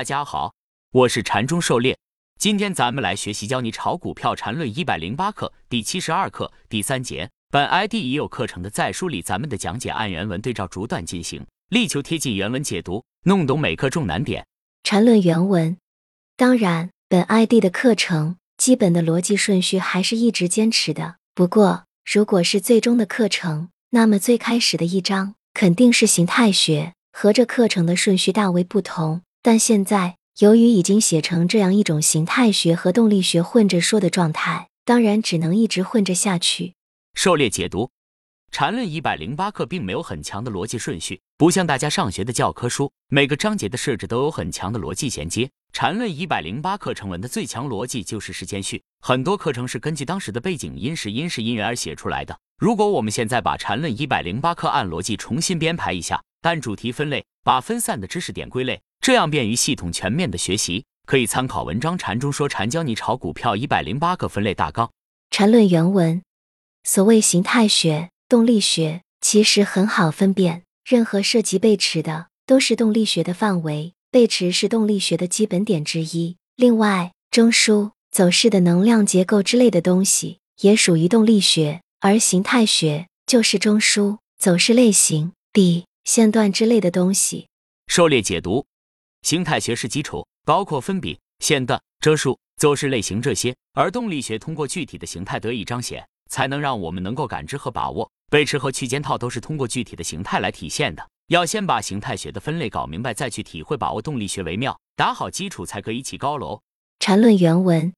大家好，我是禅中狩猎。今天咱们来学习教你炒股票禅论一百零八课第七十二课第三节。本 ID 已有课程的在梳理咱们的讲解，按原文对照逐段进行，力求贴近原文解读，弄懂每课重难点。禅论原文。当然，本 ID 的课程基本的逻辑顺序还是一直坚持的。不过，如果是最终的课程，那么最开始的一章肯定是形态学。和这课程的顺序大为不同，但现在由于已经写成这样一种形态学和动力学混着说的状态，当然只能一直混着下去。狩猎解读，禅论一百零八课并没有很强的逻辑顺序，不像大家上学的教科书，每个章节的设置都有很强的逻辑衔接。禅论一百零八课程文的最强逻辑就是时间序，很多课程是根据当时的背景因时因事因缘而写出来的。如果我们现在把禅论一百零八课按逻辑重新编排一下。按主题分类，把分散的知识点归类，这样便于系统全面的学习。可以参考文章《禅中说禅教你炒股票一百零八个分类大纲》。禅论原文：所谓形态学、动力学，其实很好分辨。任何涉及背驰的，都是动力学的范围。背驰是动力学的基本点之一。另外，中枢、走势的能量结构之类的东西，也属于动力学。而形态学就是中枢、走势类型。B 线段之类的东西，狩猎解读，形态学是基础，包括分比、线段、遮数、走势类型这些，而动力学通过具体的形态得以彰显，才能让我们能够感知和把握。背驰和区间套都是通过具体的形态来体现的，要先把形态学的分类搞明白，再去体会把握动力学为妙，打好基础才可以起高楼。缠论原文，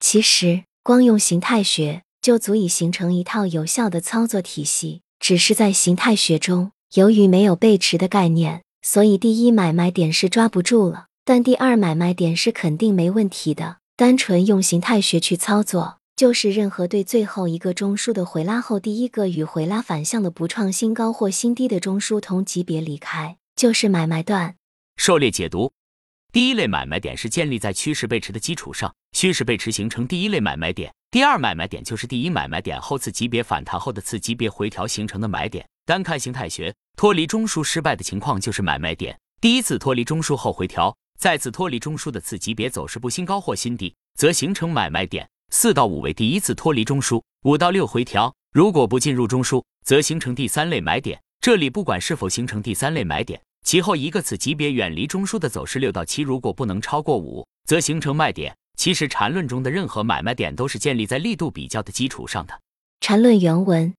其实光用形态学就足以形成一套有效的操作体系，只是在形态学中。由于没有背驰的概念，所以第一买卖点是抓不住了，但第二买卖点是肯定没问题的。单纯用形态学去操作，就是任何对最后一个中枢的回拉后第一个与回拉反向的不创新高或新低的中枢同级别离开，就是买卖段。狩猎解读：第一类买卖点是建立在趋势背驰的基础上，趋势背驰形成第一类买卖点，第二买卖点就是第一买卖点后次级别反弹后的次级别回调形成的买点。单看形态学，脱离中枢失败的情况就是买卖点。第一次脱离中枢后回调，再次脱离中枢的次级别走势不新高或新低，则形成买卖点。四到五为第一次脱离中枢，五到六回调，如果不进入中枢，则形成第三类买点。这里不管是否形成第三类买点，其后一个次级别远离中枢的走势，六到七如果不能超过五，则形成卖点。其实缠论中的任何买卖点都是建立在力度比较的基础上的。缠论原文。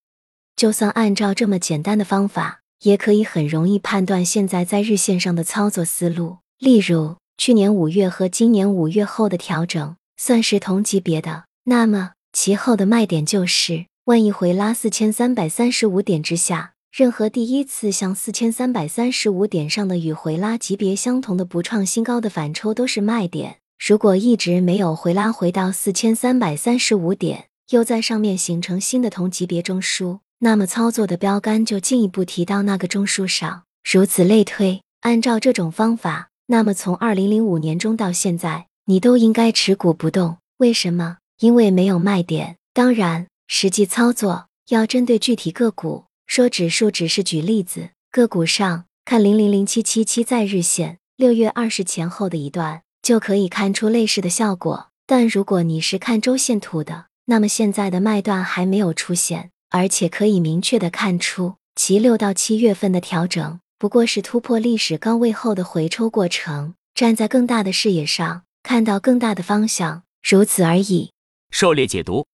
就算按照这么简单的方法，也可以很容易判断现在在日线上的操作思路。例如，去年五月和今年五月后的调整算是同级别的，那么其后的卖点就是，万一回拉四千三百三十五点之下，任何第一次向四千三百三十五点上的与回拉级别相同的不创新高的反抽都是卖点。如果一直没有回拉回到四千三百三十五点，又在上面形成新的同级别中枢。那么操作的标杆就进一步提到那个中枢上，如此类推。按照这种方法，那么从二零零五年中到现在，你都应该持股不动。为什么？因为没有卖点。当然，实际操作要针对具体个股，说指数只是举例子。个股上看零零零七七七在日线六月二十前后的一段，就可以看出类似的效果。但如果你是看周线图的，那么现在的卖段还没有出现。而且可以明确的看出，其六到七月份的调整不过是突破历史高位后的回抽过程。站在更大的视野上，看到更大的方向，如此而已。狩猎解读，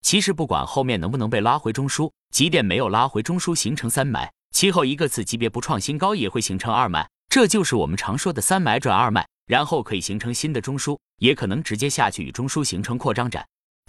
其实不管后面能不能被拉回中枢，即便没有拉回中枢形成三买，其后一个次级别不创新高也会形成二买，这就是我们常说的三买转二卖，然后可以形成新的中枢，也可能直接下去与中枢形成扩张展。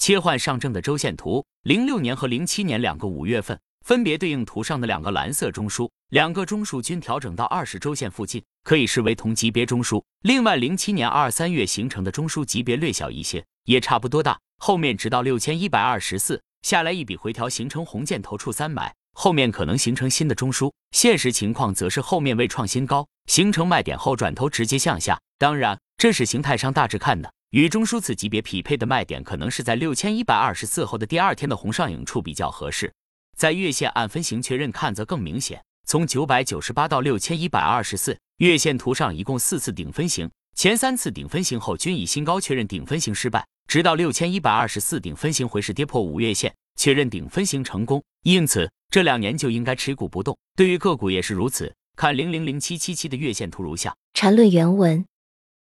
切换上证的周线图，零六年和零七年两个五月份分别对应图上的两个蓝色中枢，两个中枢均调整到二十周线附近，可以视为同级别中枢。另外，零七年二三月形成的中枢级别略小一些，也差不多大。后面直到六千一百二十四下来一笔回调，形成红箭头处三买，后面可能形成新的中枢。现实情况则是后面未创新高，形成卖点后转头直接向下。当然，这是形态上大致看的。与中枢次级别匹配的卖点可能是在六千一百二十四后的第二天的红上影处比较合适，在月线按分型确认看则更明显。从九百九十八到六千一百二十四，月线图上一共四次顶分型，前三次顶分型后均以新高确认顶分型失败，直到六千一百二十四顶分型回市跌破五月线，确认顶分型成功。因此这两年就应该持股不动。对于个股也是如此。看零零零七七七的月线图如下。缠论原文。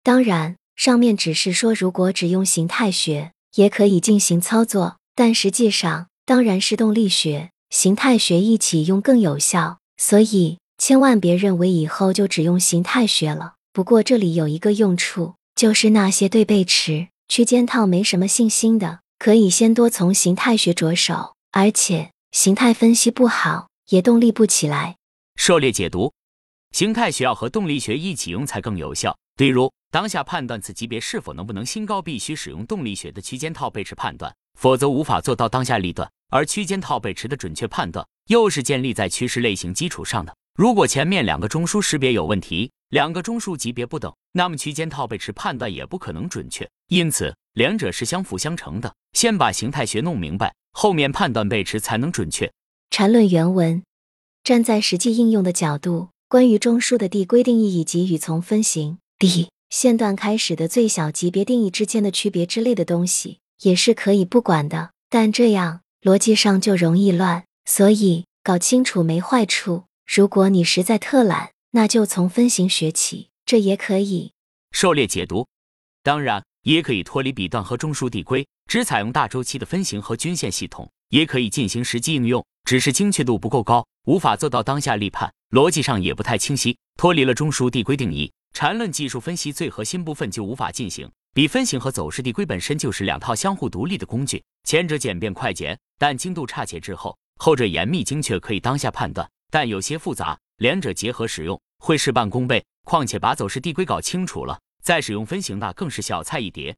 当然，上面只是说如果只用形态学也可以进行操作，但实际上当然是动力学、形态学一起用更有效。所以千万别认为以后就只用形态学了。不过这里有一个用处，就是那些对背驰、区间套没什么信心的，可以先多从形态学着手。而且形态分析不好，也动力不起来。狩猎解读。形态学要和动力学一起用才更有效。例如，当下判断此级别是否能不能新高，必须使用动力学的区间套背驰判断，否则无法做到当下立断。而区间套背驰的准确判断，又是建立在趋势类型基础上的。如果前面两个中枢识别有问题，两个中枢级别不等，那么区间套背驰判断也不可能准确。因此，两者是相辅相成的。先把形态学弄明白，后面判断背驰才能准确。缠论原文，站在实际应用的角度。关于中枢的递归定义以及与从分型 D 线段开始的最小级别定义之间的区别之类的东西，也是可以不管的。但这样逻辑上就容易乱，所以搞清楚没坏处。如果你实在特懒，那就从分型学起，这也可以。狩猎解读，当然也可以脱离笔段和中枢递归，只采用大周期的分型和均线系统，也可以进行实际应用，只是精确度不够高，无法做到当下立判。逻辑上也不太清晰，脱离了中枢递归定义，缠论技术分析最核心部分就无法进行。比分型和走势递归本身就是两套相互独立的工具，前者简便快捷，但精度差且滞后；后者严密精确，可以当下判断，但有些复杂。两者结合使用会事半功倍。况且把走势递归搞清楚了，再使用分型那更是小菜一碟。